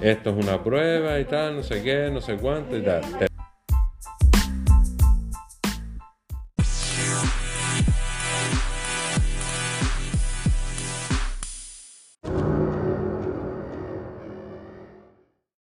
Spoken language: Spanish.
esto es una prueba y tal, no sé qué, no sé cuánto y tal.